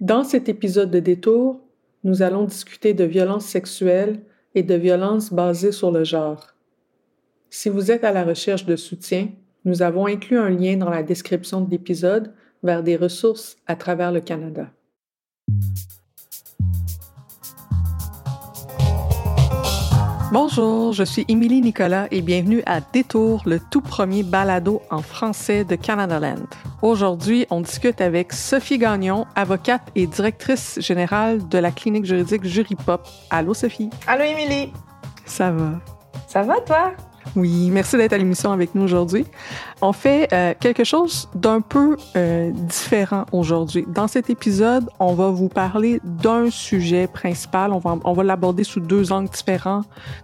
Dans cet épisode de Détour, nous allons discuter de violences sexuelles et de violences basées sur le genre. Si vous êtes à la recherche de soutien, nous avons inclus un lien dans la description de l'épisode vers des ressources à travers le Canada. Bonjour, je suis Émilie Nicolas et bienvenue à Détour, le tout premier balado en français de Canadaland. Aujourd'hui, on discute avec Sophie Gagnon, avocate et directrice générale de la clinique juridique Juripop. Allô Sophie? Allô Émilie. Ça va? Ça va toi? Oui, merci d'être à l'émission avec nous aujourd'hui. On fait euh, quelque chose d'un peu euh, différent aujourd'hui. Dans cet épisode, on va vous parler d'un sujet principal. On va, on va l'aborder sous deux angles différents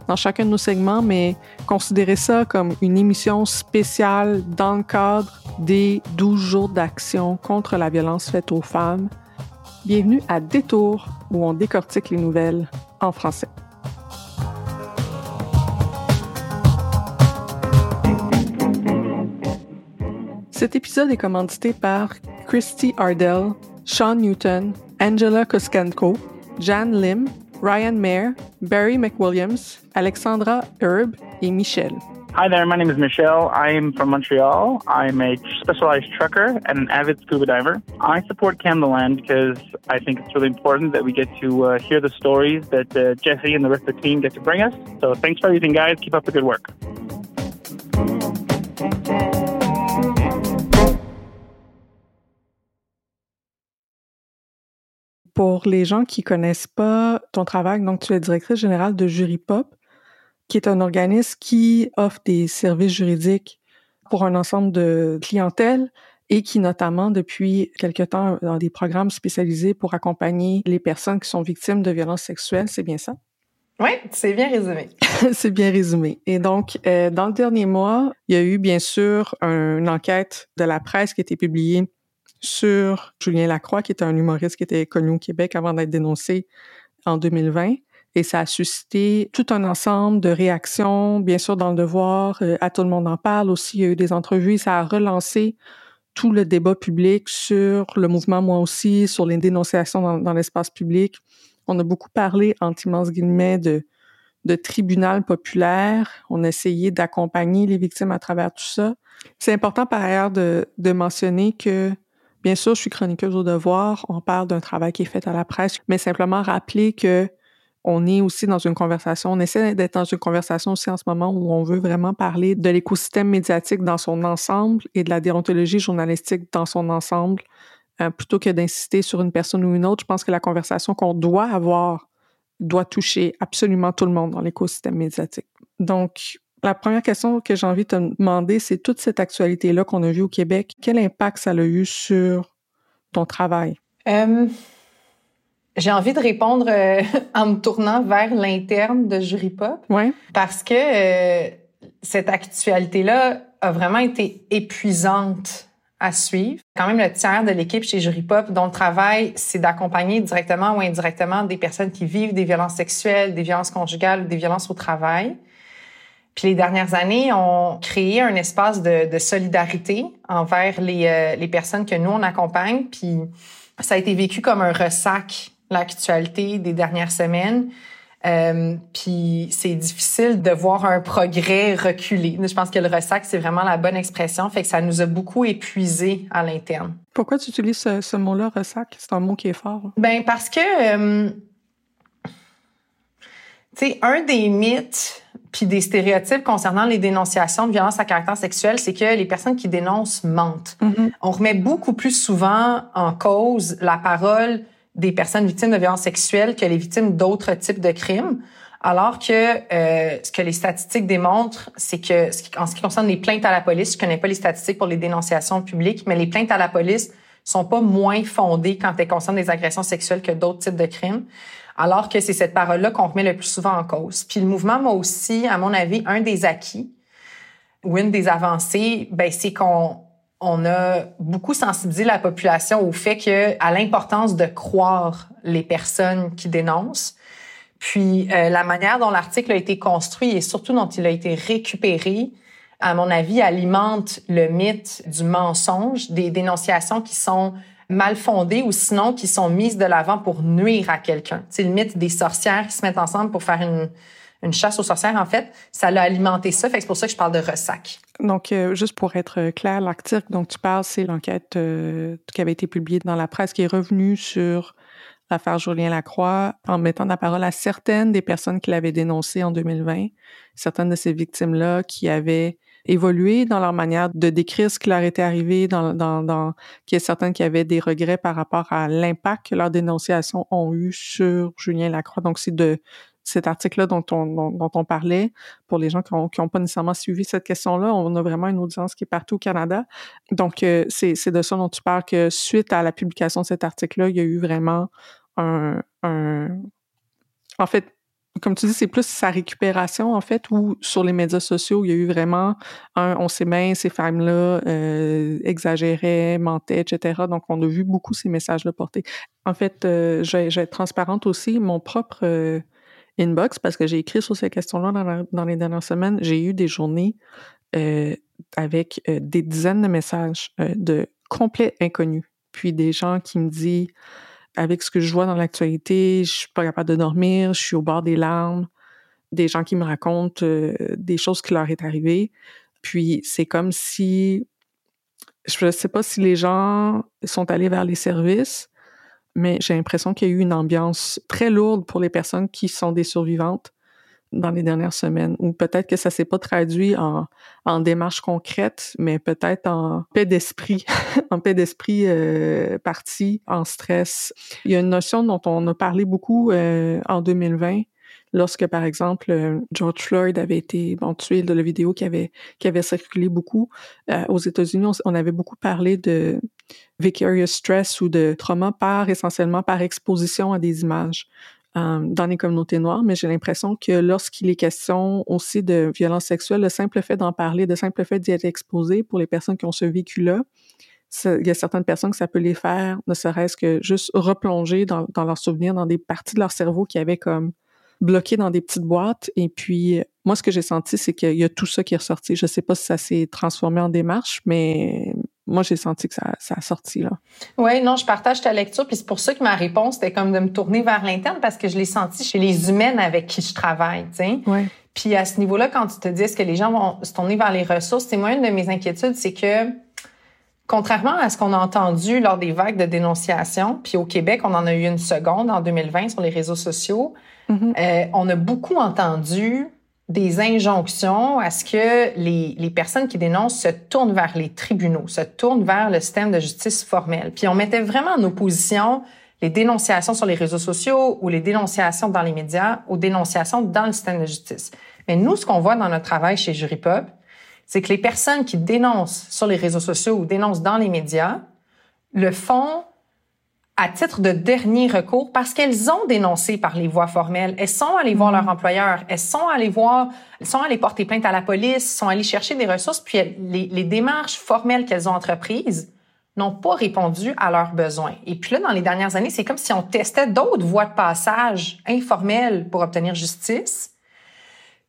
dans chacun de nos segments, mais considérez ça comme une émission spéciale dans le cadre des 12 jours d'action contre la violence faite aux femmes. Bienvenue à Détour, où on décortique les nouvelles en français. Cet épisode est commandité par Christy Ardell, Sean Newton, Angela Koskanko, Jan Lim, Ryan Mayer, Barry McWilliams, Alexandra Herb et Michel. Hi there, my name is Michelle. I'm from Montreal. I'm a specialized trucker and an avid scuba diver. I support Canadaland because I think it's really important that we get to uh, hear the stories that uh, Jesse and the rest of the team get to bring us. So thanks for everything, guys. Keep up the good work. Pour les gens qui connaissent pas ton travail, donc tu es directrice générale de Juripop, qui est un organisme qui offre des services juridiques pour un ensemble de clientèles et qui notamment depuis quelque temps dans des programmes spécialisés pour accompagner les personnes qui sont victimes de violences sexuelles, c'est bien ça? Oui, c'est bien résumé. c'est bien résumé. Et donc, euh, dans le dernier mois, il y a eu bien sûr une enquête de la presse qui a été publiée sur Julien Lacroix, qui était un humoriste qui était connu au Québec avant d'être dénoncé en 2020. Et ça a suscité tout un ensemble de réactions, bien sûr dans le devoir, euh, à tout le monde en parle aussi, il y a eu des entrevues, ça a relancé tout le débat public sur le mouvement Moi aussi, sur les dénonciations dans, l'espace public. On a beaucoup parlé, entre immenses guillemets, de, de tribunal populaire. On a essayé d'accompagner les victimes à travers tout ça. C'est important par ailleurs de, de mentionner que, bien sûr, je suis chroniqueuse au devoir. On parle d'un travail qui est fait à la presse, mais simplement rappeler que on est aussi dans une conversation, on essaie d'être dans une conversation aussi en ce moment où on veut vraiment parler de l'écosystème médiatique dans son ensemble et de la déontologie journalistique dans son ensemble, euh, plutôt que d'insister sur une personne ou une autre. Je pense que la conversation qu'on doit avoir doit toucher absolument tout le monde dans l'écosystème médiatique. Donc, la première question que j'ai envie de te demander, c'est toute cette actualité-là qu'on a vue au Québec, quel impact ça a eu sur ton travail? Euh, j'ai envie de répondre euh, en me tournant vers l'interne de Jury Pop. Ouais. Parce que euh, cette actualité-là a vraiment été épuisante à suivre. Quand même le tiers de l'équipe chez Jury Pop dont le travail, c'est d'accompagner directement ou indirectement des personnes qui vivent des violences sexuelles, des violences conjugales ou des violences au travail. Puis les dernières années ont créé un espace de, de solidarité envers les, euh, les personnes que nous, on accompagne. Puis ça a été vécu comme un ressac l'actualité des dernières semaines. Euh, puis c'est difficile de voir un progrès reculer. Je pense que le ressac, c'est vraiment la bonne expression. Fait que ça nous a beaucoup épuisé à l'interne. Pourquoi tu utilises ce, mot-là, ressac? C'est un mot qui est fort. Ben parce que, euh, tu sais, un des mythes puis des stéréotypes concernant les dénonciations de violences à caractère sexuel, c'est que les personnes qui dénoncent mentent. Mm-hmm. On remet beaucoup plus souvent en cause la parole des personnes victimes de violences sexuelles que les victimes d'autres types de crimes. Alors que euh, ce que les statistiques démontrent, c'est que en ce qui concerne les plaintes à la police, je connais pas les statistiques pour les dénonciations publiques, mais les plaintes à la police sont pas moins fondées quand elles concernent des agressions sexuelles que d'autres types de crimes. Alors que c'est cette parole-là qu'on remet le plus souvent en cause. Puis le mouvement m'a aussi, à mon avis, un des acquis ou une des avancées, ben c'est qu'on on a beaucoup sensibilisé la population au fait que à l'importance de croire les personnes qui dénoncent. Puis euh, la manière dont l'article a été construit et surtout dont il a été récupéré, à mon avis, alimente le mythe du mensonge, des dénonciations qui sont mal fondées ou sinon qui sont mises de l'avant pour nuire à quelqu'un. C'est le mythe des sorcières qui se mettent ensemble pour faire une, une chasse aux sorcières, en fait, ça l'a alimenté ça. Fait c'est pour ça que je parle de ressac. Donc, euh, juste pour être clair, l'article dont tu parles, c'est l'enquête euh, qui avait été publiée dans la presse qui est revenue sur l'affaire Julien Lacroix en mettant la parole à certaines des personnes qui l'avaient dénoncé en 2020, certaines de ces victimes-là qui avaient évolué dans leur manière de décrire ce qui leur était arrivé, dans, dans, dans qu'il y a certaines qui avaient des regrets par rapport à l'impact que leurs dénonciations ont eu sur Julien Lacroix. Donc, c'est de cet article-là dont on, dont, on parlait, pour les gens qui n'ont pas nécessairement suivi cette question-là, on a vraiment une audience qui est partout au Canada. Donc, euh, c'est de ça dont tu parles, que suite à la publication de cet article-là, il y a eu vraiment un, En fait, comme tu dis, c'est plus sa récupération, en fait, ou sur les médias sociaux, il y a eu vraiment un on sait bien, ces femmes-là euh, exagéraient, mentaient, etc. Donc, on a vu beaucoup ces messages-là portés. En fait, euh, je, vais être transparente aussi, mon propre inbox parce que j'ai écrit sur ces questions-là dans, les dernières semaines. J'ai eu des journées euh, avec euh, des dizaines de messages euh, de complets inconnus. Puis des gens qui me disent avec ce que je vois dans l'actualité, je suis pas capable de dormir, je suis au bord des larmes. Des gens qui me racontent des choses qui leur est arrivées. Puis c'est comme si je ne sais pas si les gens sont allés vers les services, mais j'ai l'impression qu'il y a eu une ambiance très lourde pour les personnes qui sont des survivantes dans les dernières semaines, ou peut-être que ça s'est pas traduit en, en démarche concrète, mais peut-être en paix d'esprit, en paix d'esprit euh, parti, en stress. Il y a une notion dont on a parlé beaucoup euh, en 2020, lorsque, par exemple, euh, George Floyd avait été bon, tué, de la vidéo qui avait, qui avait circulé beaucoup euh, aux États-Unis, on, avait beaucoup parlé de vicarious stress ou de trauma par essentiellement par exposition à des images. Euh, dans les communautés noires, mais j'ai l'impression que lorsqu'il est question aussi de violence sexuelle, le simple fait d'en parler, le simple fait d'y être exposé pour les personnes qui ont ce vécu-là, il y a certaines personnes que ça peut les faire, ne serait-ce que juste replonger dans, dans leurs souvenirs, dans des parties de leur cerveau qui avaient comme bloqué dans des petites boîtes. Et puis, moi, ce que j'ai senti, c'est qu'il y a tout ça qui est ressorti. Je sais pas si ça s'est transformé en démarche, mais moi, j'ai senti que ça, ça a sorti, là. Oui, non, je partage ta lecture. Puis c'est pour ça que ma réponse, c'était comme de me tourner vers l'interne parce que je l'ai senti chez les humaines avec qui je travaille, tu sais. Ouais. Puis à ce niveau-là, quand tu te dis est-ce que les gens vont se tourner vers les ressources, c'est moi une de mes inquiétudes, c'est que contrairement à ce qu'on a entendu lors des vagues de dénonciation, puis au Québec, on en a eu une seconde en 2020 sur les réseaux sociaux, Mm-hmm. Euh, on a beaucoup entendu des injonctions à ce que les, les, personnes qui dénoncent se tournent vers les tribunaux, se tournent vers le système de justice formel. Puis on mettait vraiment en opposition les dénonciations sur les réseaux sociaux ou les dénonciations dans les médias aux dénonciations dans le système de justice. Mais nous, ce qu'on voit dans notre travail chez Juripop, c'est que les personnes qui dénoncent sur les réseaux sociaux ou dénoncent dans les médias le font à titre de dernier recours parce qu'elles ont dénoncé par les voies formelles. Elles sont allées voir leur mm. employeur, elles sont allées voir, elles sont allées porter plainte à la police, sont allées chercher des ressources, puis les, les démarches formelles qu'elles ont entreprises n'ont pas répondu à leurs besoins. Et puis là, dans les dernières années, c'est comme si on testait d'autres voies de passage informelles pour obtenir justice.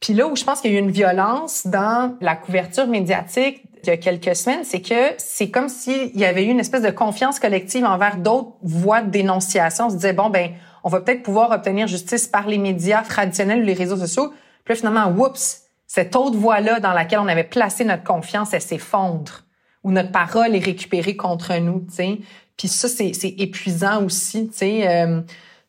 Puis là où je pense qu'il y a eu une violence dans la couverture médiatique il y a quelques semaines, c'est que c'est comme s'il y avait eu une espèce de confiance collective envers d'autres voies de dénonciation. On se disait, bon, ben, on va peut-être pouvoir obtenir justice par les médias traditionnels ou les réseaux sociaux. Puis là, finalement, whoops, cette autre voie-là dans laquelle on avait placé notre confiance, elle s'effondre ou notre parole est récupérée contre nous, tu sais. Puis ça, c'est épuisant aussi, tu sais, euh,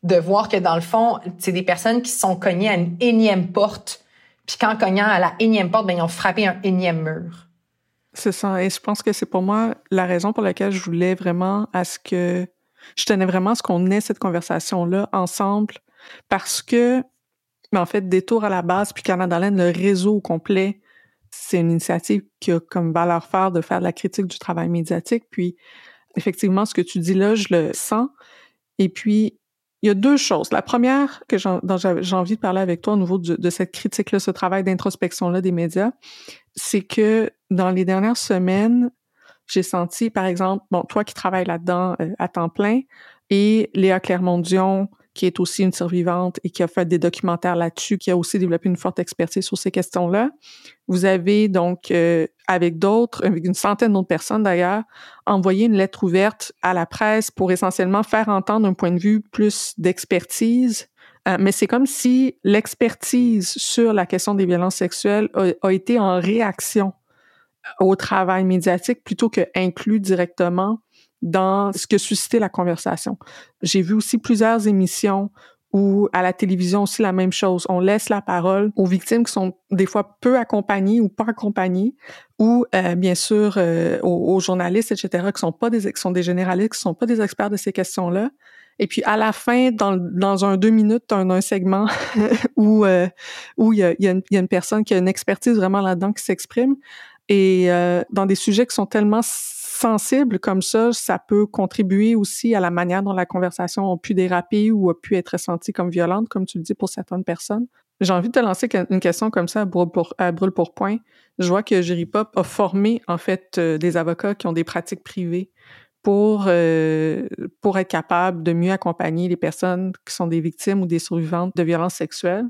de voir que dans le fond, c'est des personnes qui sont cognées à une énième porte, puis qu'en cognant à la énième porte, ben, ils ont frappé un énième mur. C'est ça. Et je pense que c'est pour moi la raison pour laquelle je voulais vraiment à ce que je tenais vraiment à ce qu'on ait cette conversation-là ensemble parce que, mais en fait, Détour à la base, puis Canada le réseau complet, c'est une initiative qui a comme valeur phare de faire de la critique du travail médiatique. Puis, effectivement, ce que tu dis là, je le sens. Et puis, il y a deux choses. La première que dont j'ai envie de parler avec toi au niveau de, cette critique-là, ce travail d'introspection-là des médias, c'est que dans les dernières semaines, j'ai senti, par exemple, bon, toi qui travailles là-dedans euh, à temps plein, et Léa Clermont-Dion, qui est aussi une survivante et qui a fait des documentaires là-dessus, qui a aussi développé une forte expertise sur ces questions-là. Vous avez donc, euh, avec d'autres, avec une centaine d'autres personnes d'ailleurs, envoyé une lettre ouverte à la presse pour essentiellement faire entendre un point de vue plus d'expertise. Euh, mais c'est comme si l'expertise sur la question des violences sexuelles a, a été en réaction au travail médiatique plutôt que inclus directement dans ce que suscitait la conversation. J'ai vu aussi plusieurs émissions où à la télévision aussi la même chose. On laisse la parole aux victimes qui sont des fois peu accompagnées ou pas accompagnées, ou euh, bien sûr euh, aux, journalistes, etc., qui sont pas des qui sont des généralistes, qui sont pas des experts de ces questions-là. Et puis à la fin, dans, dans un deux minutes, un, un segment où euh, où il y a, y, a y a, une personne qui a une expertise vraiment là-dedans qui s'exprime, et dans des sujets qui sont tellement sensible comme ça, ça peut contribuer aussi à la manière dont la conversation a pu déraper ou a pu être sentie comme violente, comme tu le dis pour certaines personnes. J'ai envie de te lancer une question comme ça à brûle pour, point. Je vois que Pop a formé en fait euh, des avocats qui ont des pratiques privées pour euh, pour être capable de mieux accompagner les personnes qui sont des victimes ou des survivantes de violences sexuelles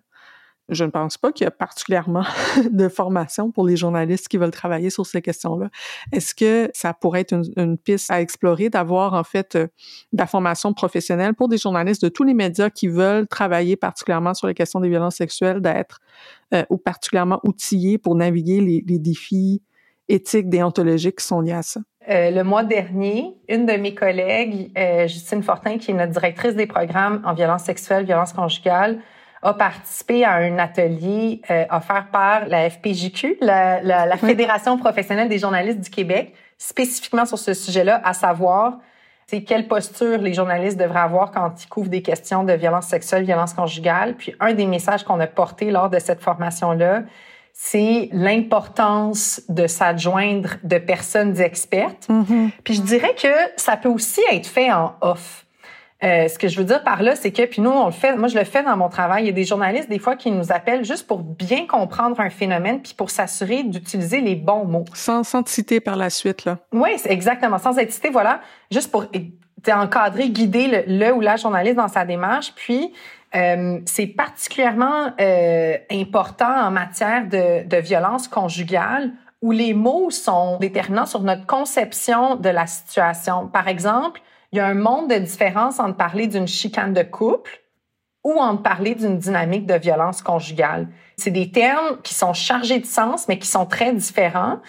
je ne pense pas qu'il y a particulièrement de formation pour les journalistes qui veulent travailler sur ces questions-là. Est-ce que ça pourrait être une, piste à explorer d'avoir en fait euh, de la formation professionnelle pour des journalistes de tous les médias qui veulent travailler particulièrement sur les questions des violences sexuelles, d'être euh, ou particulièrement outillés pour naviguer les, défis éthiques, déontologiques qui sont liés à ça? Euh, le mois dernier, une de mes collègues, Justine Fortin, qui est notre directrice des programmes en violence sexuelle, violence conjugale, a participé à un atelier euh, offert par la FPJQ, la, la, la Fédération professionnelle des journalistes du Québec, spécifiquement sur ce sujet-là, à savoir c'est quelle posture les journalistes devraient avoir quand ils couvrent des questions de violence sexuelle, violence conjugale. Puis un des messages qu'on a porté lors de cette formation-là, c'est l'importance de s'adjoindre de personnes expertes. Mm-hmm. Puis je dirais que ça peut aussi être fait en off. Euh, ce que je veux dire par là, c'est que, puis nous, on le fait, moi je le fais dans mon travail, il y a des journalistes des fois qui nous appellent juste pour bien comprendre un phénomène, puis pour s'assurer d'utiliser les bons mots. Sans, sans te citer par la suite, là. Oui, exactement, sans être cité, voilà, juste pour encadrer, guider le, le, ou la journaliste dans sa démarche, puis euh, c'est particulièrement euh, important en matière de, de violence conjugale où les mots sont déterminants sur notre conception de la situation. Par exemple, il y a un monde de différence entre parler d'une chicane de couple ou entre parler d'une dynamique de violence conjugale. C'est des termes qui sont chargés de sens, mais qui sont très différents.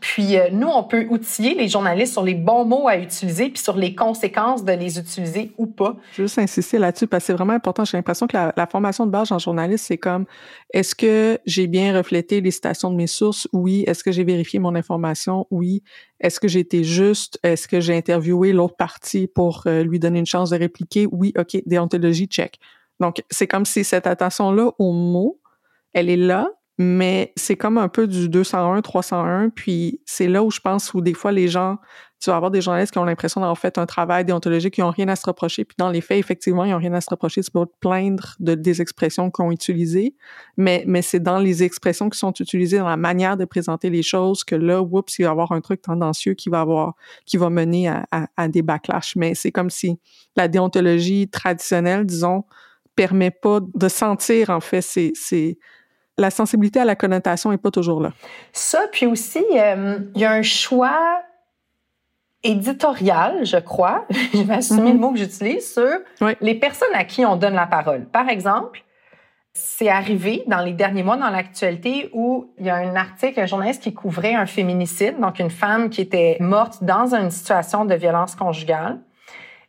Puis euh, nous, on peut outiller les journalistes sur les bons mots à utiliser, puis sur les conséquences de les utiliser ou pas. Juste insister là-dessus parce que c'est vraiment important. J'ai l'impression que la, formation de base en journaliste, c'est comme est-ce que j'ai bien reflété les citations de mes sources? Oui. Est-ce que j'ai vérifié mon information? Oui. Est-ce que j'ai été juste? Est-ce que j'ai interviewé l'autre partie pour euh, lui donner une chance de répliquer? Oui. OK. Déontologie, check. Donc, c'est comme si cette attention-là aux mots, elle est là, mais c'est comme un peu du 201, 301, puis c'est là où je pense où des fois les gens, tu vas avoir des journalistes qui ont l'impression d'avoir fait un travail déontologique, qui n'ont rien à se reprocher, puis dans les faits, effectivement, ils n'ont rien à se reprocher, tu peux te plaindre de, des expressions qu'ils ont utilisées, mais, mais c'est dans les expressions qui sont utilisées, dans la manière de présenter les choses, que là, oups, il va y avoir un truc tendancieux qui va avoir, qui va mener à, à, à des backlash, mais c'est comme si la déontologie traditionnelle, disons, permet pas de sentir, en fait, ces la sensibilité à la connotation est pas toujours là. Ça, puis aussi, euh, il y a un choix éditoriale, je crois, je vais assumer Mhm. le mot que j'utilise, sur Oui. les personnes à qui on donne la parole. Par exemple, c'est arrivé dans les derniers mois dans l'actualité où il y a un article, un journaliste qui couvrait un féminicide, donc une femme qui était morte dans une situation de violence conjugale.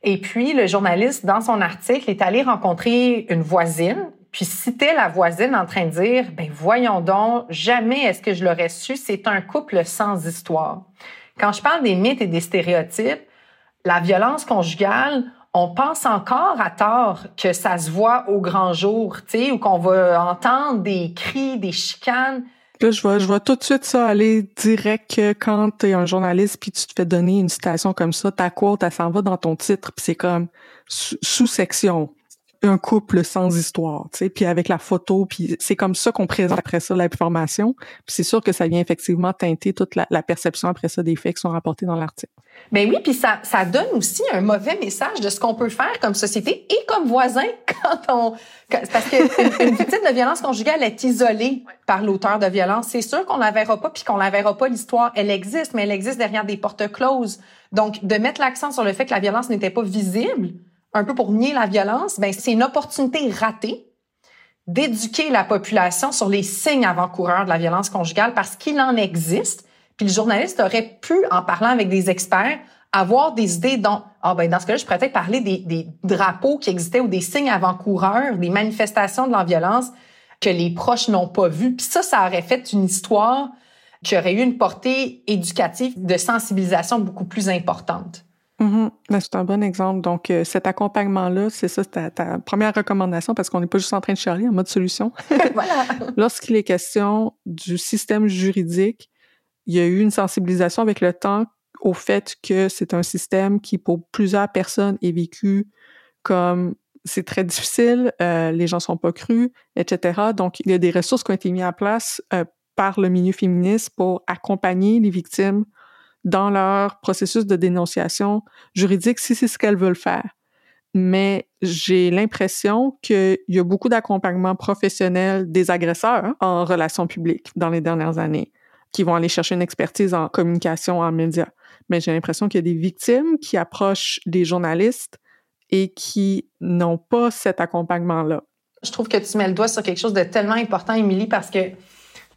Et puis, le journaliste, dans son article, est allé rencontrer une voisine, puis citait la voisine en train de dire, ben voyons donc, jamais est-ce que je l'aurais su, c'est un couple sans histoire. Quand je parle des mythes et des stéréotypes, la violence conjugale, on pense encore à tort que ça se voit au grand jour, tu sais, ou qu'on va entendre des cris, des chicanes. Là, je vois, je vois tout de suite ça aller direct que quand t'es un journaliste puis tu te fais donner une citation comme ça, ta quote, elle s'en va dans ton titre puis c'est comme sous- sous-section. Un couple sans histoire, tu sais, puis avec la photo, puis c'est comme ça qu'on présente après ça l'information. Puis c'est sûr que ça vient effectivement teinter toute la, perception après ça des faits qui sont rapportés dans l'article. Ben oui, puis ça, ça donne aussi un mauvais message de ce qu'on peut faire comme société et comme voisin quand on... parce qu'une une victime de violence conjugale est isolée par l'auteur de violence. C'est sûr qu'on la verra pas, puis qu'on la verra pas l'histoire. Elle existe, mais elle existe derrière des portes closes. Donc, de mettre l'accent sur le fait que la violence n'était pas visible, un peu pour nier la violence, ben c'est une opportunité ratée d'éduquer la population sur les signes avant-coureurs de la violence conjugale parce qu'il en existe. Puis le journaliste aurait pu, en parlant avec des experts, avoir des idées dont, ah ben dans ce cas-là, je pourrais peut-être parler des, des drapeaux qui existaient ou des signes avant-coureurs, des manifestations de la violence que les proches n'ont pas vues. Puis ça, ça aurait fait une histoire qui aurait eu une portée éducative de sensibilisation beaucoup plus importante. Mhm. Ben, c'est un bon exemple. Donc, euh, cet accompagnement-là, c'est ça, c'est ta, ta première recommandation parce qu'on n'est pas juste en train de charler en mode solution. voilà. Lorsqu'il est question du système juridique, il y a eu une sensibilisation avec le temps au fait que c'est un système qui, pour plusieurs personnes, est vécu comme c'est très difficile, euh, les gens sont pas crus, etc. Donc, il y a des ressources qui ont été mises en place euh, par le milieu féministe pour accompagner les victimes dans leur processus de dénonciation juridique si c'est ce qu'elles veulent faire. Mais j'ai l'impression qu'il y a beaucoup d'accompagnement professionnel des agresseurs en relations publiques dans les dernières années qui vont aller chercher une expertise en communication, en médias. Mais j'ai l'impression qu'il y a des victimes qui approchent des journalistes et qui n'ont pas cet accompagnement-là. Je trouve que tu mets le doigt sur quelque chose de tellement important, Émilie, parce que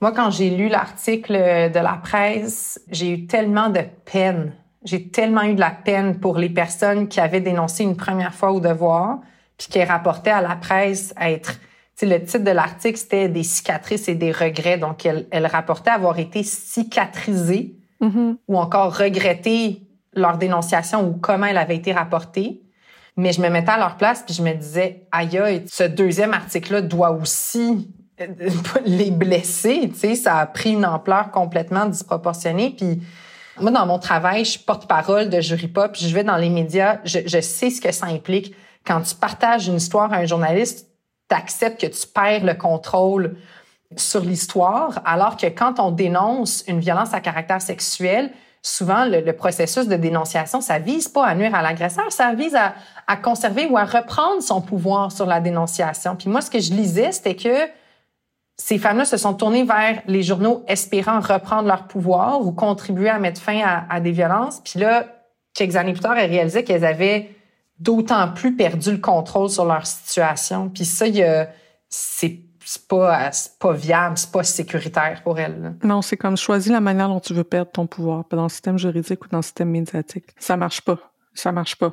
moi, quand j'ai lu l'article de la presse, j'ai eu tellement de peine. J'ai tellement eu de la peine pour les personnes qui avaient dénoncé une première fois au devoir, puis qui rapportaient à la presse être... Tu sais, le titre de l'article, c'était des cicatrices et des regrets. Donc, elle, elle rapportait avoir été cicatrisée Mhm. ou encore regretter leur dénonciation ou comment elle avait été rapportée. Mais je me mettais à leur place puis je me disais, aïe, aïe, ce deuxième article-là doit aussi euh, les blesser. Tu sais, ça a pris une ampleur complètement disproportionnée. Puis moi, dans mon travail, je suis porte-parole de Jury Pop. Je vais dans les médias. Je, je sais ce que ça implique. Quand tu partages une histoire à un journaliste, tu acceptes que tu perds le contrôle sur l'histoire, alors que quand on dénonce une violence à caractère sexuel, souvent le, le processus de dénonciation, ça vise pas à nuire à l'agresseur, ça vise à, à conserver ou à reprendre son pouvoir sur la dénonciation. Puis moi, ce que je lisais, c'était que ces femmes-là se sont tournées vers les journaux espérant reprendre leur pouvoir ou contribuer à mettre fin à, des violences. Puis là, quelques années plus tard, elles réalisaient qu'elles avaient d'autant plus perdu le contrôle sur leur situation. Puis ça, c'est pas, pas viable, c'est pas sécuritaire pour elles. là. Non, c'est comme choisis la manière dont tu veux perdre ton pouvoir, dans le système juridique ou dans le système médiatique. Ça marche pas. Ça marche pas.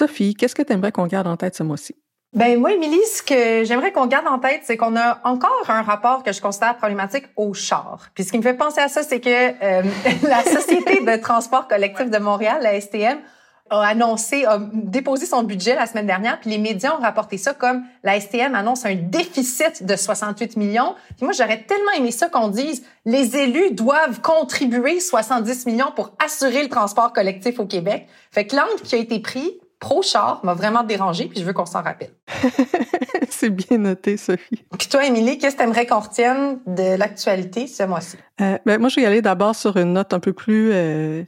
Sophie, qu'est-ce que tu aimerais qu'on garde en tête ce mois-ci? Ben moi, Émilie, ce que j'aimerais qu'on garde en tête, c'est qu'on a encore un rapport que je considère problématique au char. Puis ce qui me fait penser à ça, c'est que euh, la Société de transport collectif de Montréal, la STM, a annoncé, a déposé son budget la semaine dernière, puis les médias ont rapporté ça comme la STM annonce un déficit de 68 millions. Puis moi, j'aurais tellement aimé ça qu'on dise les élus doivent contribuer 70 millions pour assurer le transport collectif au Québec. Fait que l'angle qui a été pris pro-char m'a vraiment dérangé, puis je veux qu'on s'en rappelle. C'est bien noté, Sophie. Puis toi, Émilie, qu'est-ce que tu aimerais qu'on retienne de l'actualité ce mois-ci? Euh, ben, moi, je vais y aller d'abord sur une note un peu plus... Euh,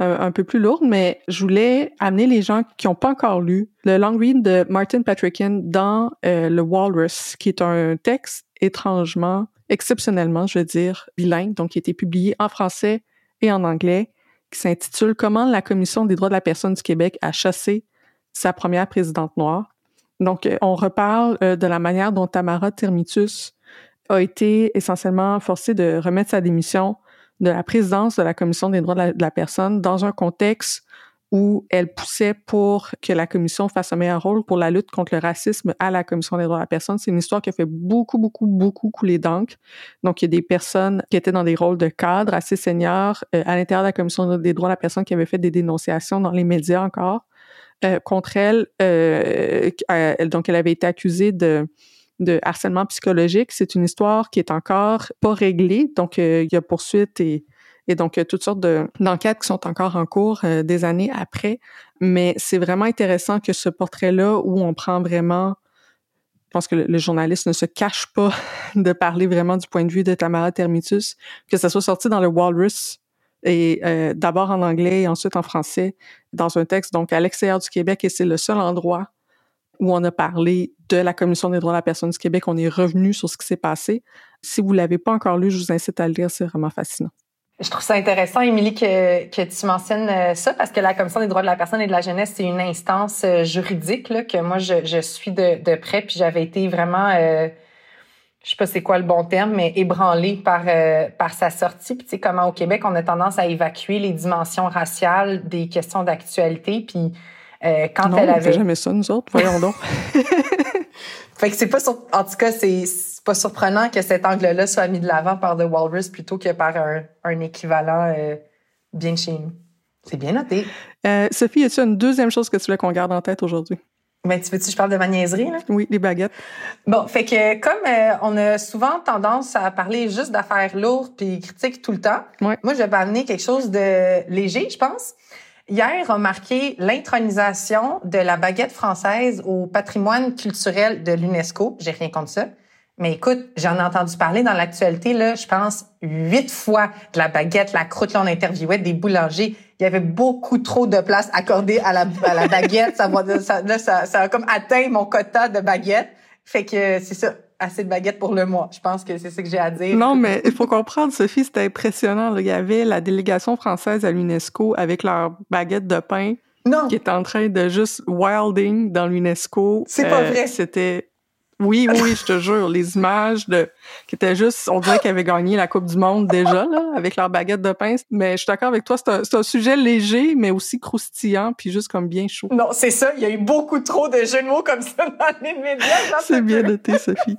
un, peu plus lourde, mais je voulais amener les gens qui n'ont pas encore lu le long read de Martin Patrickin dans euh, Le Walrus, qui est un texte étrangement, exceptionnellement, je veux dire, bilingue, donc qui a été publié en français et en anglais, qui s'intitule Comment la Commission des droits de la personne du Québec a chassé sa première présidente noire. Donc, euh, on reparle euh, de la manière dont Tamara Termitus a été essentiellement forcée de remettre sa démission de la présidence de la Commission des droits de la, personne dans un contexte où elle poussait pour que la commission fasse un meilleur rôle pour la lutte contre le racisme à la commission des droits de la personne. C'est une histoire qui a fait beaucoup, beaucoup, beaucoup couler d'encre. Donc, il y a des personnes qui étaient dans des rôles de cadre assez seniors euh, à l'intérieur de la commission des droits de la personne qui avaient fait des dénonciations dans les médias encore euh, contre elle. Euh, donc, elle avait été accusée de de harcèlement psychologique. C'est une histoire qui est encore pas réglée. Donc, euh, il y a poursuite et, et donc, toutes sortes d'enquêtes qui sont encore en cours euh, des années après. Mais c'est vraiment intéressant que ce portrait-là, où on prend vraiment, je pense que le, journaliste ne se cache pas de parler vraiment du point de vue de Tamara Termitus, que ça soit sorti dans le Walrus et euh, d'abord en anglais et ensuite en français dans un texte donc à l'extérieur du Québec et c'est le seul endroit où on a parlé de la Commission des droits de la personne du Québec. On est revenu sur ce qui s'est passé. Si vous l'avez pas encore lu, je vous incite à le lire. C'est vraiment fascinant. Je trouve ça intéressant, Émilie, que, tu mentionnes euh, ça, parce que la Commission des droits de la personne et de la jeunesse, c'est une instance euh, juridique là, que moi, je, suis de, de près, puis j'avais été vraiment, euh, je sais pas c'est quoi le bon terme, mais ébranlée par, euh, par sa sortie. Puis tu sais, comment au Québec, on a tendance à évacuer les dimensions raciales des questions d'actualité, puis euh, quand non, elle avait. On jamais ça, nous autres, voyons donc. fait que c'est pas sur... En tout cas, c'est pas surprenant que cet angle-là soit mis de l'avant par The Walrus plutôt que par un, un équivalent euh, bien chez nous. C'est bien noté. Euh, Sophie, y a-tu une deuxième chose que tu voulais qu'on garde en tête aujourd'hui? Ben, tu veux-tu je parle de ma niaiserie, là? Oui, les baguettes. Bon, fait que comme euh, on a souvent tendance à parler juste d'affaires lourdes puis critiques tout le temps, moi, je vais amener quelque chose de léger, je pense. Hier a marqué l'intronisation de la baguette française au patrimoine culturel de l'UNESCO. J'ai rien contre ça. Mais écoute, j'en ai entendu parler dans l'actualité, là, je pense, huit fois de la baguette, la croûte. Là, on interviewait des boulangers. Il y avait beaucoup trop de place accordée à la, à la baguette. ça, ça, là, ça, ça a comme atteint mon quota de baguette. Fait que c'est ça assez de baguettes pour le mois. Je pense que c'est ce que j'ai à dire. Non, mais il faut comprendre, Sophie, c'était impressionnant. Il y avait la délégation française à l'UNESCO avec leurs baguettes de pain non. qui est en train de juste wilding dans l'UNESCO. C'est pas euh, vrai. C'était oui, oui, je te jure, les images de qui étaient juste, on dirait qu'ils avaient gagné la Coupe du Monde déjà là, avec leur baguette de pain. Mais je suis d'accord avec toi, c'est un, un, sujet léger, mais aussi croustillant, puis juste comme bien chaud. Non, c'est ça. Il y a eu beaucoup trop de jeux de mots comme ça dans les médias. c'est bien noté, Sophie.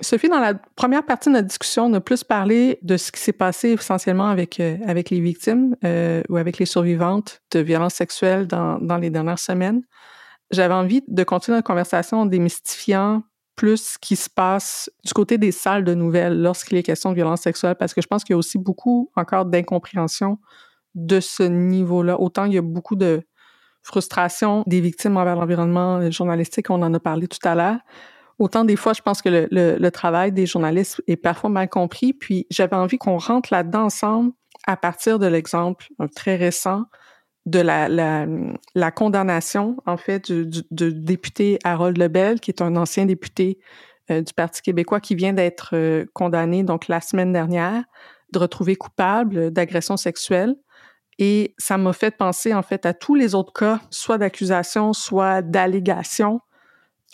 Sophie, dans la première partie de notre discussion, on a plus parlé de ce qui s'est passé essentiellement avec, euh, avec les victimes euh, ou avec les survivantes de violences sexuelles dans, dans les dernières semaines j'avais envie de continuer notre conversation en démystifiant plus ce qui se passe du côté des salles de nouvelles lorsqu'il est question de violence sexuelle, parce que je pense qu'il y a aussi beaucoup encore d'incompréhension de ce niveau-là. Autant il y a beaucoup de frustration des victimes envers l'environnement journalistique, on en a parlé tout à l'heure. Autant des fois, je pense que le, le travail des journalistes est parfois mal compris. Puis j'avais envie qu'on rentre là-dedans ensemble à partir de l'exemple très récent de la, la, condamnation, en fait, du, du, député Harold Lebel, qui est un ancien député euh, du Parti québécois qui vient d'être euh, condamné, donc la semaine dernière, de retrouver coupable d'agression sexuelle. Et ça m'a fait penser, en fait, à tous les autres cas, soit d'accusation, soit d'allégation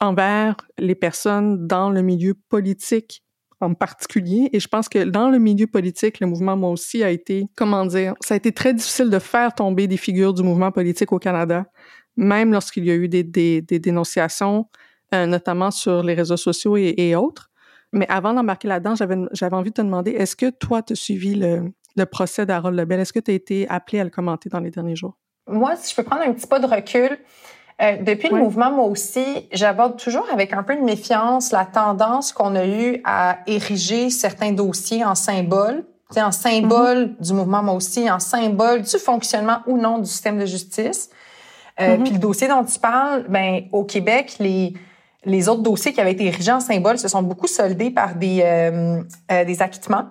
envers les personnes dans le milieu politique en particulier. Et je pense que dans le milieu politique, le mouvement, moi aussi, a été, comment dire, ça a été très difficile de faire tomber des figures du mouvement politique au Canada, même lorsqu'il y a eu des, dénonciations, euh, notamment sur les réseaux sociaux et, autres. Mais avant d'embarquer là-dedans, j'avais, envie de te demander, est-ce que toi, tu as suivi le, le procès d'Harold Lebel? Est-ce que tu as été appelé à le commenter dans les derniers jours? moi, si je peux prendre un petit pas de recul, euh, depuis le mouvement, moi aussi, j'aborde toujours avec un peu de méfiance la tendance qu'on a eue à ériger certains dossiers en symboles, en symbole mm-hmm. du mouvement, moi aussi, en symbole du fonctionnement ou non du système de justice. Euh, mm-hmm. Puis le dossier dont tu parles, ben au Québec, les les autres dossiers qui avaient été érigés en symbole se sont beaucoup soldés par des euh, des acquittements.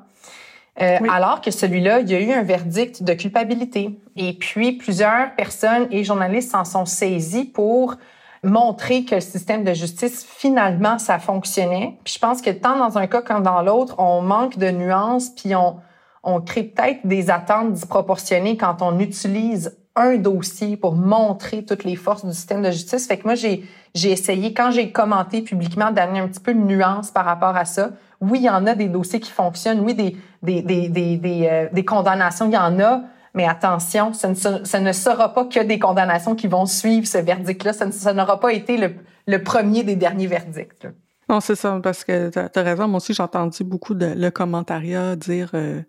Euh, alors que celui-là, il y a eu un verdict de culpabilité. Et puis, plusieurs personnes et journalistes s'en sont saisis pour montrer que le système de justice, finalement, ça fonctionnait. Puis je pense que tant dans un cas comme dans l'autre, on manque de nuances, puis on, on crée peut-être des attentes disproportionnées quand on utilise un dossier pour montrer toutes les forces du système de justice. Fait que moi, j'ai, j'ai essayé, quand j'ai commenté publiquement, d'amener un petit peu de nuance par rapport à ça. Oui, il y en a des dossiers qui fonctionnent. Oui, des, des, des, des, des, euh, des condamnations, il y en a. Mais attention, ça ne, sera pas que des condamnations qui vont suivre ce verdict-là. Ça, n'aura pas été le, premier des derniers verdicts. Non, c'est ça, parce que tu as, raison. Moi aussi, j'ai entendu beaucoup de le commentariat dire euh,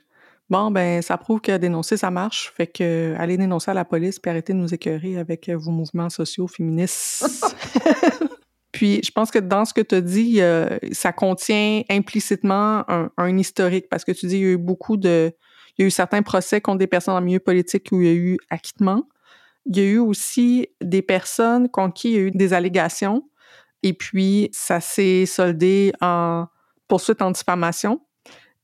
Bon, ben, ça prouve que dénoncer, ça marche. Fait que allez dénoncer à la police puis arrêtez de nous écœurer avec vos mouvements sociaux féministes. Puis je pense que dans ce que tu as dit, ça contient implicitement un, historique parce que tu dis qu'il y a eu beaucoup de. Il y a eu certains procès contre des personnes en milieu politique où il y a eu acquittement. Il y a eu aussi des personnes contre qui il y a eu des allégations et puis ça s'est soldé en poursuite en diffamation.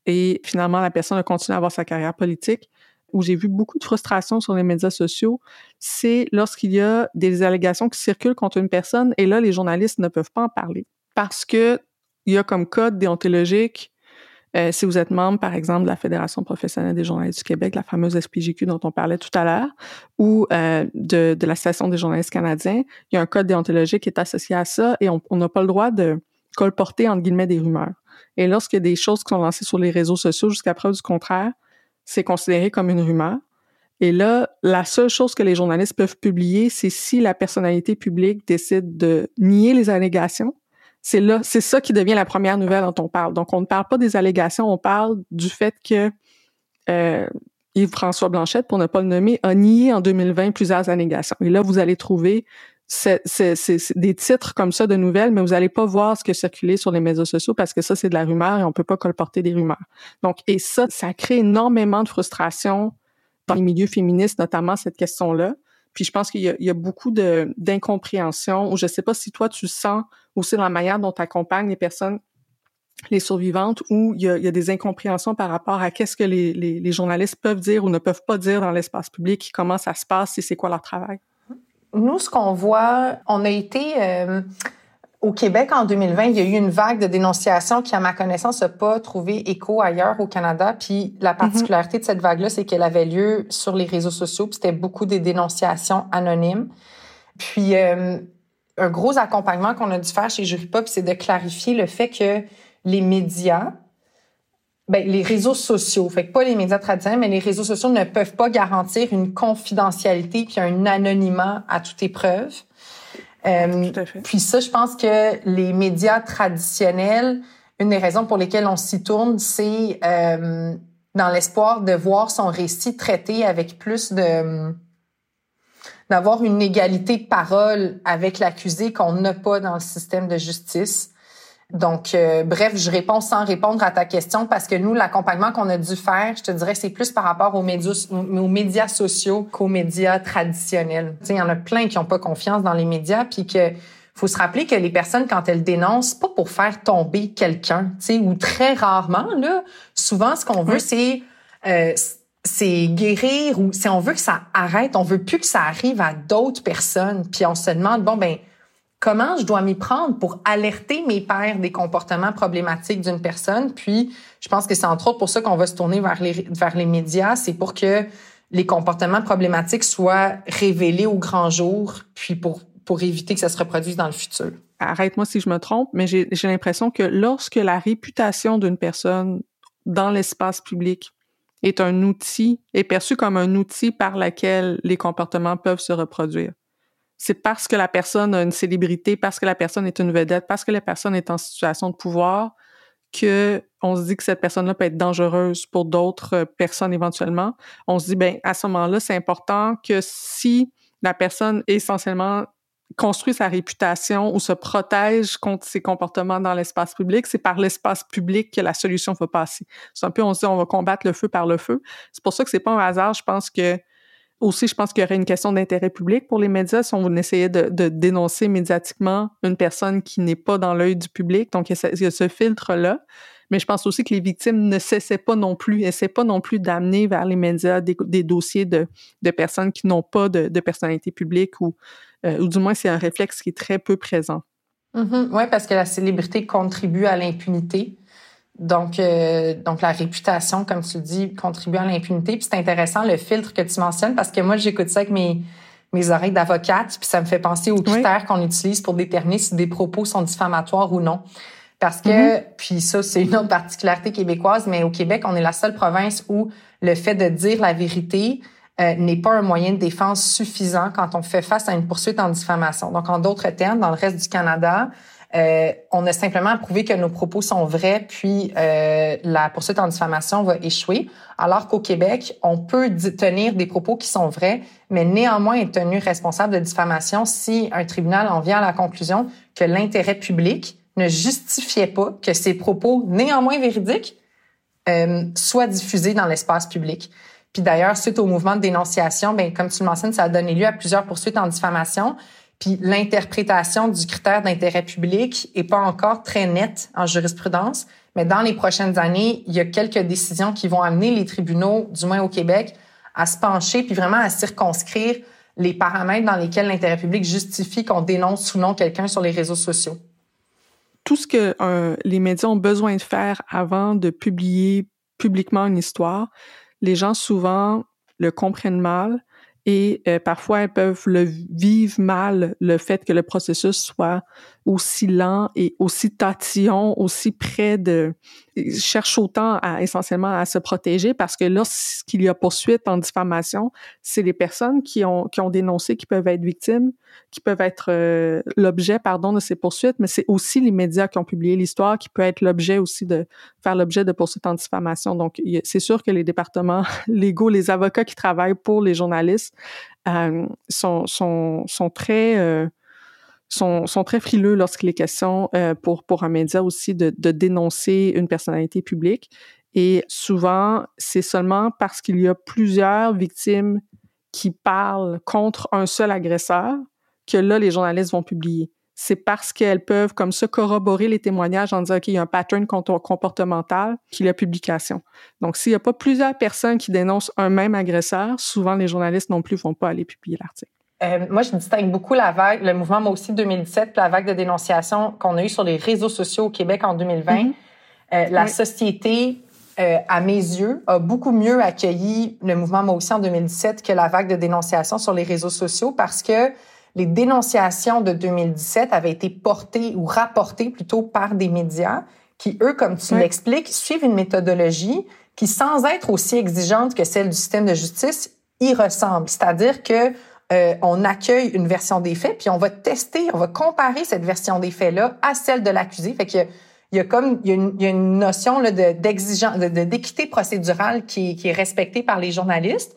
Et finalement, la personne a continué à avoir sa carrière politique où j'ai vu beaucoup de frustration sur les médias sociaux, c'est lorsqu'il y a des allégations qui circulent contre une personne et là, les journalistes ne peuvent pas en parler parce que il y a comme code déontologique, euh, si vous êtes membre, par exemple, de la Fédération professionnelle des journalistes du Québec, la fameuse SPJQ dont on parlait tout à l'heure, ou euh, de, de l'Association des journalistes canadiens, il y a un code déontologique qui est associé à ça et on n'a pas le droit de colporter, entre guillemets, des rumeurs. Et lorsqu'il y a des choses qui sont lancées sur les réseaux sociaux jusqu'à preuve du contraire, c'est considéré comme une rumeur. Et là, la seule chose que les journalistes peuvent publier, c'est si la personnalité publique décide de nier les allégations. C'est là, c'est ça qui devient la première nouvelle dont on parle. Donc, on ne parle pas des allégations, on parle du fait que euh, Yves-François Blanchette, pour ne pas le nommer, a nié en 2020 plusieurs allégations. Et là, vous allez trouver des titres comme ça de nouvelles, mais vous n'allez pas voir ce qui circulé sur les médias sociaux parce que ça, c'est de la rumeur et on peut pas colporter des rumeurs. Donc, et ça, ça crée énormément de frustration dans les milieux féministes, notamment cette question-là. Puis je pense qu'il y, a beaucoup d'incompréhension, ou je sais pas si toi, tu sens aussi dans la manière dont tu accompagnes les personnes, les survivantes, où il y, a, des incompréhensions par rapport à qu'est-ce que les, les, les journalistes peuvent dire ou ne peuvent pas dire dans l'espace public, comment ça se passe et c'est quoi leur travail? Nous, ce qu'on voit, on a été euh, au Québec en 2020, il y a eu une vague de dénonciations qui, à ma connaissance, n'a pas trouvé écho ailleurs au Canada. Puis la mhm. particularité de cette vague-là, c'est qu'elle avait lieu sur les réseaux sociaux. Puis c'était beaucoup des dénonciations anonymes. Puis euh, un gros accompagnement qu'on a dû faire chez Jury Pop, c'est de clarifier le fait que les médias ben, les réseaux sociaux, fait que pas les médias traditionnels, mais les réseaux sociaux ne peuvent pas garantir une confidentialité puis un anonymat à toute épreuve. Euh, puis ça, je pense que les médias traditionnels, une des raisons pour lesquelles on s'y tourne, c'est euh, dans l'espoir de voir son récit traité avec plus de d'avoir une égalité de parole avec l'accusé qu'on n'a pas dans le système de justice. Donc, euh, bref, je réponds sans répondre à ta question parce que nous, l'accompagnement qu'on a dû faire, je te dirais, c'est plus par rapport aux médias, aux médias sociaux qu'aux médias traditionnels. Tu sais, il y en a plein qui n'ont pas confiance dans les médias, puis que faut se rappeler que les personnes, quand elles dénoncent, pas pour faire tomber quelqu'un, tu sais, ou très rarement, là, souvent, ce qu'on veut, c'est euh, c'est guérir ou si on veut que ça arrête, on veut plus que ça arrive à d'autres personnes. Puis on se demande, bon, ben comment je dois m'y prendre pour alerter mes pairs des comportements problématiques d'une personne? Puis, je pense que c'est entre autres pour ça qu'on va se tourner vers les, vers les médias, c'est pour que les comportements problématiques soient révélés au grand jour, puis pour, pour éviter que ça se reproduise dans le futur. Arrête-moi si je me trompe, mais j'ai l'impression que lorsque la réputation d'une personne dans l'espace public est un outil, est perçu comme un outil par lequel les comportements peuvent se reproduire c'est parce que la personne a une célébrité, parce que la personne est une vedette, parce que la personne est en situation de pouvoir, que on se dit que cette personne-là peut être dangereuse pour d'autres euh, personnes éventuellement. On se dit, ben à ce moment-là, c'est important que si la personne essentiellement construit sa réputation ou se protège contre ses comportements dans l'espace public, c'est par l'espace public que la solution va passer. C'est un peu, on se dit, on va combattre le feu par le feu. C'est pour ça que c'est pas un hasard. Je pense que aussi, je pense qu'il y aurait une question d'intérêt public pour les médias si on essayait de, dénoncer médiatiquement une personne qui n'est pas dans l'œil du public. Donc, il y a ce, filtre-là. Mais je pense aussi que les victimes ne cessaient pas non plus, essaient pas non plus d'amener vers les médias des, dossiers de, personnes qui n'ont pas de, personnalité publique ou, euh, ou du moins c'est un réflexe qui est très peu présent. Mm-hmm. Oui, parce que la célébrité contribue à l'impunité. Donc, euh, donc la réputation, comme tu le dis, contribue à l'impunité. Puis c'est intéressant le filtre que tu mentionnes parce que moi j'écoute ça avec mes mes oreilles d'avocate, puis ça me fait penser aux critères qu'on utilise pour déterminer si des propos sont diffamatoires ou non. Parce que, mm-hmm. puis ça c'est une autre particularité québécoise, mais au Québec on est la seule province où le fait de dire la vérité euh, n'est pas un moyen de défense suffisant quand on fait face à une poursuite en diffamation. Donc en d'autres termes, dans le reste du Canada, euh, on a simplement prouvé que nos propos sont vrais, puis euh, la poursuite en diffamation va échouer. Alors qu'au Québec, on peut tenir des propos qui sont vrais, mais néanmoins être tenu responsable de diffamation si un tribunal en vient à la conclusion que l'intérêt public ne justifiait pas que ces propos néanmoins véridiques euh, soient diffusés dans l'espace public. Puis d'ailleurs, suite au mouvement de dénonciation, ben comme tu le mentionnes, ça a donné lieu à plusieurs poursuites en diffamation. Puis l'interprétation du critère d'intérêt public est pas encore très nette en jurisprudence, mais dans les prochaines années, il y a quelques décisions qui vont amener les tribunaux, du moins au Québec, à se pencher puis vraiment à circonscrire les paramètres dans lesquels l'intérêt public justifie qu'on dénonce ou non quelqu'un sur les réseaux sociaux. Tout ce que euh, les médias ont besoin de faire avant de publier publiquement une histoire, les gens souvent le comprennent mal et euh, parfois elles peuvent le vivre mal le fait que le processus soit aussi lent et aussi tatillon, aussi près de cherche autant à essentiellement à se protéger parce que lorsqu'il y a poursuite en diffamation, c'est les personnes qui ont qui ont dénoncé qui peuvent être victimes, qui peuvent être euh, l'objet pardon de ces poursuites, mais c'est aussi les médias qui ont publié l'histoire qui peut être l'objet aussi de faire l'objet de poursuites en diffamation. Donc c'est sûr que les départements légaux, les avocats qui travaillent pour les journalistes euh, sont, sont sont très euh, sont, très frileux lorsqu'il est question euh, pour, pour un média aussi de, dénoncer une personnalité publique. Et souvent, c'est seulement parce qu'il y a plusieurs victimes qui parlent contre un seul agresseur que là, les journalistes vont publier. C'est parce qu'elles peuvent comme ça corroborer les témoignages en disant qu'il y a un pattern comportemental qu'il y a publication. Donc, s'il n'y a pas plusieurs personnes qui dénoncent un même agresseur, souvent les journalistes non plus vont pas aller publier l'article. Euh, moi, je distingue beaucoup la vague, le mouvement moi aussi 2017, la vague de dénonciation qu'on a eue sur les réseaux sociaux au Québec en 2020. Mm-hmm. euh, la société, euh, à mes yeux, a beaucoup mieux accueilli le mouvement moi aussi en 2017 que la vague de dénonciation sur les réseaux sociaux parce que les dénonciations de 2017 avaient été portées ou rapportées plutôt par des médias qui, eux, comme tu l'expliques, suivent une méthodologie qui, sans être aussi exigeante que celle du système de justice, y ressemble. C'est-à-dire que euh, on accueille une version des faits, puis on va tester, on va comparer cette version des faits-là à celle de l'accusé. Fait a, il y a comme il y a une, il y a une notion là, de, d'exigence, de, d'équité procédurale qui, qui est respectée par les journalistes.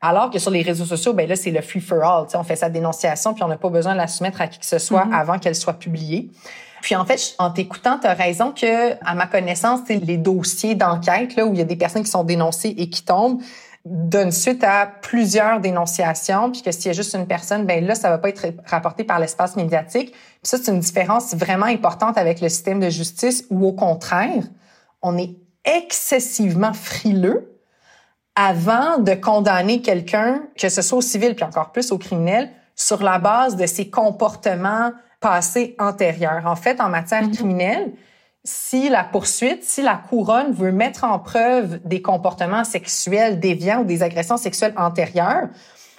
Alors que sur les réseaux sociaux, ben là, c'est le free for all. on fait sa dénonciation, puis on n'a pas besoin de la soumettre à qui que ce soit mm-hmm. avant qu'elle soit publiée. Puis en fait, en t'écoutant, tu as raison que, à ma connaissance, les dossiers d'enquête là où il y a des personnes qui sont dénoncées et qui tombent, donne suite à plusieurs dénonciations, puis que s'il y a juste une personne, ben là, ça va pas être rapporté par l'espace médiatique. Puis ça, c'est une différence vraiment importante avec le système de justice où, au contraire, on est excessivement frileux avant de condamner quelqu'un, que ce soit au civil, puis encore plus au criminel, sur la base de ses comportements passés antérieurs. En fait, en matière mm-hmm. criminelle, si la poursuite, si la couronne veut mettre en preuve des comportements sexuels déviants ou des agressions sexuelles antérieures,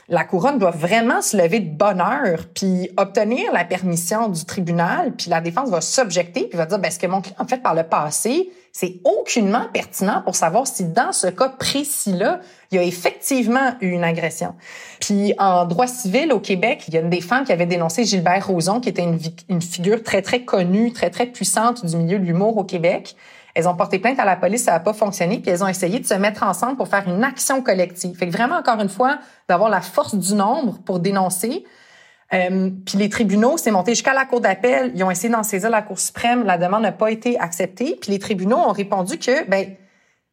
la couronne doit vraiment se lever de bonne heure, puis obtenir la permission du tribunal, puis la défense va s'objecter, puis va dire, ben, ce que mon client a fait par le passé, c'est aucunement pertinent pour savoir si dans ce cas précis-là, il y a effectivement eu une agression. Puis en droit civil au Québec, il y a une des femmes qui avait dénoncé Gilbert Rozon, qui était une, une figure très, très connue, très, très puissante du milieu de l'humour au Québec. Elles ont porté plainte à la police, ça n'a pas fonctionné, puis elles ont essayé de se mettre ensemble pour faire une action collective. Fait que vraiment, encore une fois, d'avoir la force du nombre pour dénoncer. Euh, puis les tribunaux, c'est monté jusqu'à la Cour d'appel. Ils ont essayé d'en saisir la Cour suprême. La demande n'a pas été acceptée. Puis les tribunaux ont répondu que, ben,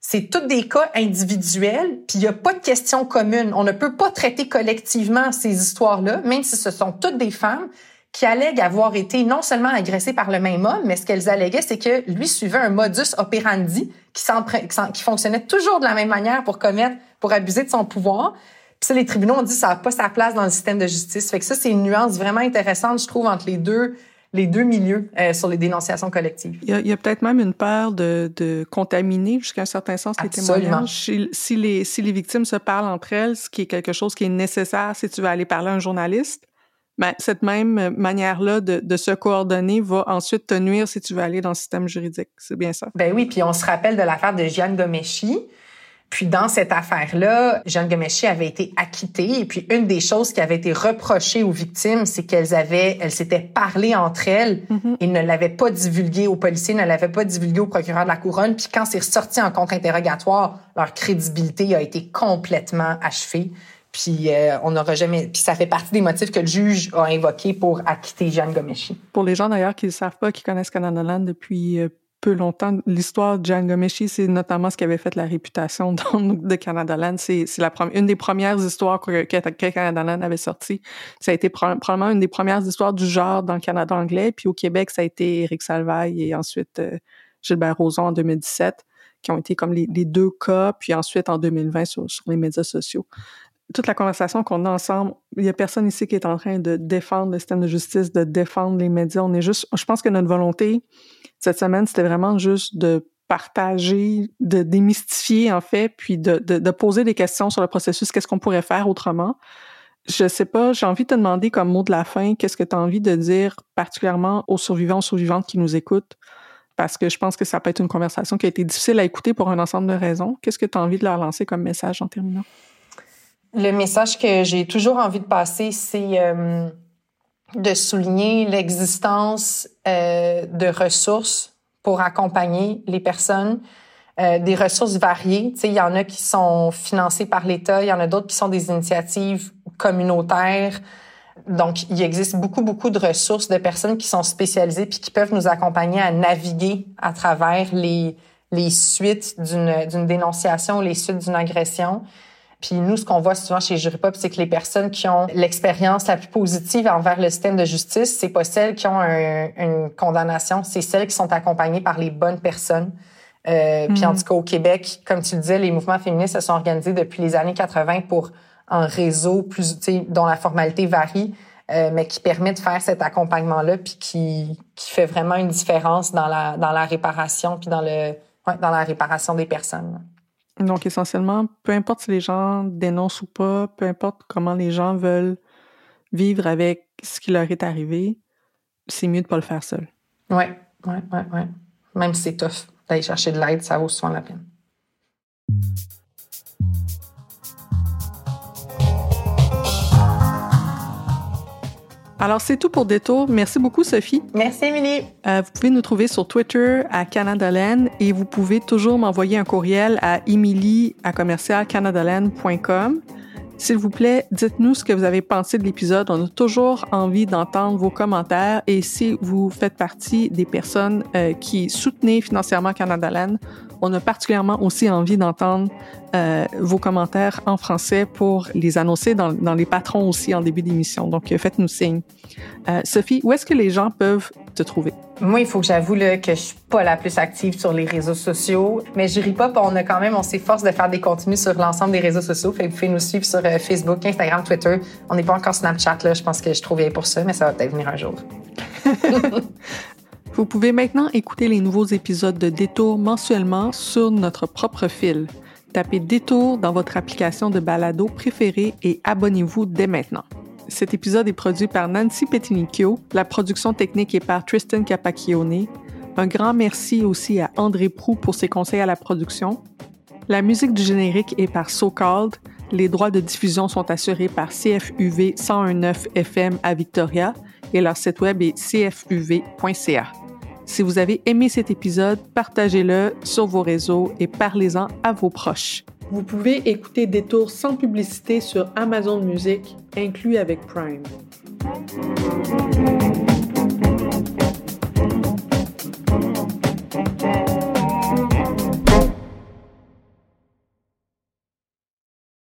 c'est tous des cas individuels, puis il n'y a pas de question commune. On ne peut pas traiter collectivement ces histoires-là, même si ce sont toutes des femmes qui allèguent avoir été non seulement agressées par le même homme, mais ce qu'elles alléguaient, c'est que lui suivait un modus operandi qui, qui fonctionnait toujours de la même manière pour commettre, pour abuser de son pouvoir. Puis ça, les tribunaux ont dit ça n'a pas sa place dans le système de justice. Fait que ça, c'est une nuance vraiment intéressante, je trouve, entre les deux les deux milieux euh, sur les dénonciations collectives. Il y a, a peut-être même une peur de, de contaminer jusqu'à un certain sens les témoignages. Si, les, si les victimes se parlent entre elles, ce qui est quelque chose qui est nécessaire si tu veux aller parler à un journaliste, ben, cette même manière-là de, de, se coordonner va ensuite te nuire si tu veux aller dans le système juridique. C'est bien ça? Ben oui, puis on se rappelle de l'affaire de Jeanne Gomeshi. Puis dans cette affaire-là, Jeanne Gomeshi avait été acquittée. Et puis une des choses qui avait été reprochée aux victimes, c'est qu'elles avaient, elles s'étaient parlé entre elles mm-hmm. et ne l'avaient pas divulgué aux policiers, ne l'avaient pas divulgué au procureur de la couronne. Puis quand c'est ressorti en contre-interrogatoire, leur crédibilité a été complètement achevée. Puis euh, on n'aura jamais. Puis ça fait partie des motifs que le juge a invoqués pour acquitter Jeanne Gomeshi. Pour les gens d'ailleurs qui ne savent pas, qui connaissent Canada Land depuis euh, peu longtemps, l'histoire de Jeanne Gomeshi, c'est notamment ce qui avait fait la réputation de Canada Land. C'est une des premières histoires que, que, Canada Land avait sorti. Ça a été probablement une des premières histoires du genre dans le Canada anglais. Puis au Québec, ça a été Éric Salvaille et ensuite euh, Gilbert Rozon en 2017 qui ont été comme les, deux cas, puis ensuite en 2020 sur, sur les médias sociaux toute la conversation qu'on a ensemble, il y a personne ici qui est en train de défendre le système de justice, de défendre les médias. On est juste, je pense que notre volonté cette semaine, c'était vraiment juste de partager, de démystifier en fait, puis de, poser des questions sur le processus. Qu'est-ce qu'on pourrait faire autrement? Je sais pas, j'ai envie de te demander comme mot de la fin, qu'est-ce que tu as envie de dire particulièrement aux survivants, aux survivantes qui nous écoutent? Parce que je pense que ça peut être une conversation qui a été difficile à écouter pour un ensemble de raisons. Qu'est-ce que tu as envie de leur lancer comme message en terminant? Le message que j'ai toujours envie de passer, c'est euh, de souligner l'existence euh, de ressources pour accompagner les personnes, euh, des ressources variées. Il y en a qui sont financées par l'État, il y en a d'autres qui sont des initiatives communautaires. Donc, il existe beaucoup, beaucoup de ressources de personnes qui sont spécialisées puis qui peuvent nous accompagner à naviguer à travers les, les suites d'une dénonciation, les suites d'une agression. Puis nous, ce qu'on voit souvent chez Juripop, c'est que les personnes qui ont l'expérience la plus positive envers le système de justice, c'est pas celles qui ont une condamnation, c'est celles qui sont accompagnées par les bonnes personnes. Euh, Puis en mm. tout cas, au Québec, comme tu le disais, les mouvements féministes se sont organisés depuis les années 80 pour un réseau plus, dont la formalité varie, euh, mais qui permet de faire cet accompagnement-là, puis qui, qui fait vraiment une différence dans la, dans la réparation, puis dans, le, dans la réparation des personnes. Donc, essentiellement, peu importe si les gens dénoncent ou pas, peu importe comment les gens veulent vivre avec ce qui leur est arrivé, c'est mieux de pas le faire seul. Oui, oui, oui, oui. Même si c'est tough d'aller chercher de l'aide, ça vaut souvent la peine. Alors, c'est tout pour Détour. Merci beaucoup, Sophie. Merci, Émilie. Euh, vous pouvez nous trouver sur Twitter à Canadaland et vous pouvez toujours m'envoyer un courriel à emily à S'il vous plaît, dites-nous ce que vous avez pensé de l'épisode. On a toujours envie d'entendre vos commentaires et si vous faites partie des personnes euh, qui soutenez financièrement Canadaland, on a particulièrement aussi envie d'entendre euh, vos commentaires en français pour les annoncer dans, dans les patrons aussi en début d'émission. Donc, euh, faites-nous signe. Euh, Sophie, où est-ce que les gens peuvent te trouver? Moi, il faut que j'avoue que je suis pas la plus active sur les réseaux sociaux, mais je ris pas, on a quand même, on s'efforce de faire des contenus sur l'ensemble des réseaux sociaux. Fait que vous pouvez nous suivre sur Facebook, Instagram, Twitter. On n'est pas encore Snapchat là, je pense que je trouve bien pour ça, mais ça va peut-être venir un jour. Vous pouvez maintenant écouter les nouveaux épisodes de Détour mensuellement sur notre propre fil. Tapez Détour dans votre application de balado préférée et abonnez-vous dès maintenant. Cet épisode est produit par Nancy Petinicchio, la production technique est par Tristan Capacchione. Un grand merci aussi à André Prou pour ses conseils à la production. La musique du générique est par So Called. Les droits de diffusion sont assurés par CFUV 1019 FM à Victoria et leur site web est cfuv.ca. Si vous avez aimé cet épisode, partagez-le sur vos réseaux et parlez-en à vos proches. Vous pouvez écouter Détour sans publicité sur Amazon Music, inclus avec Prime.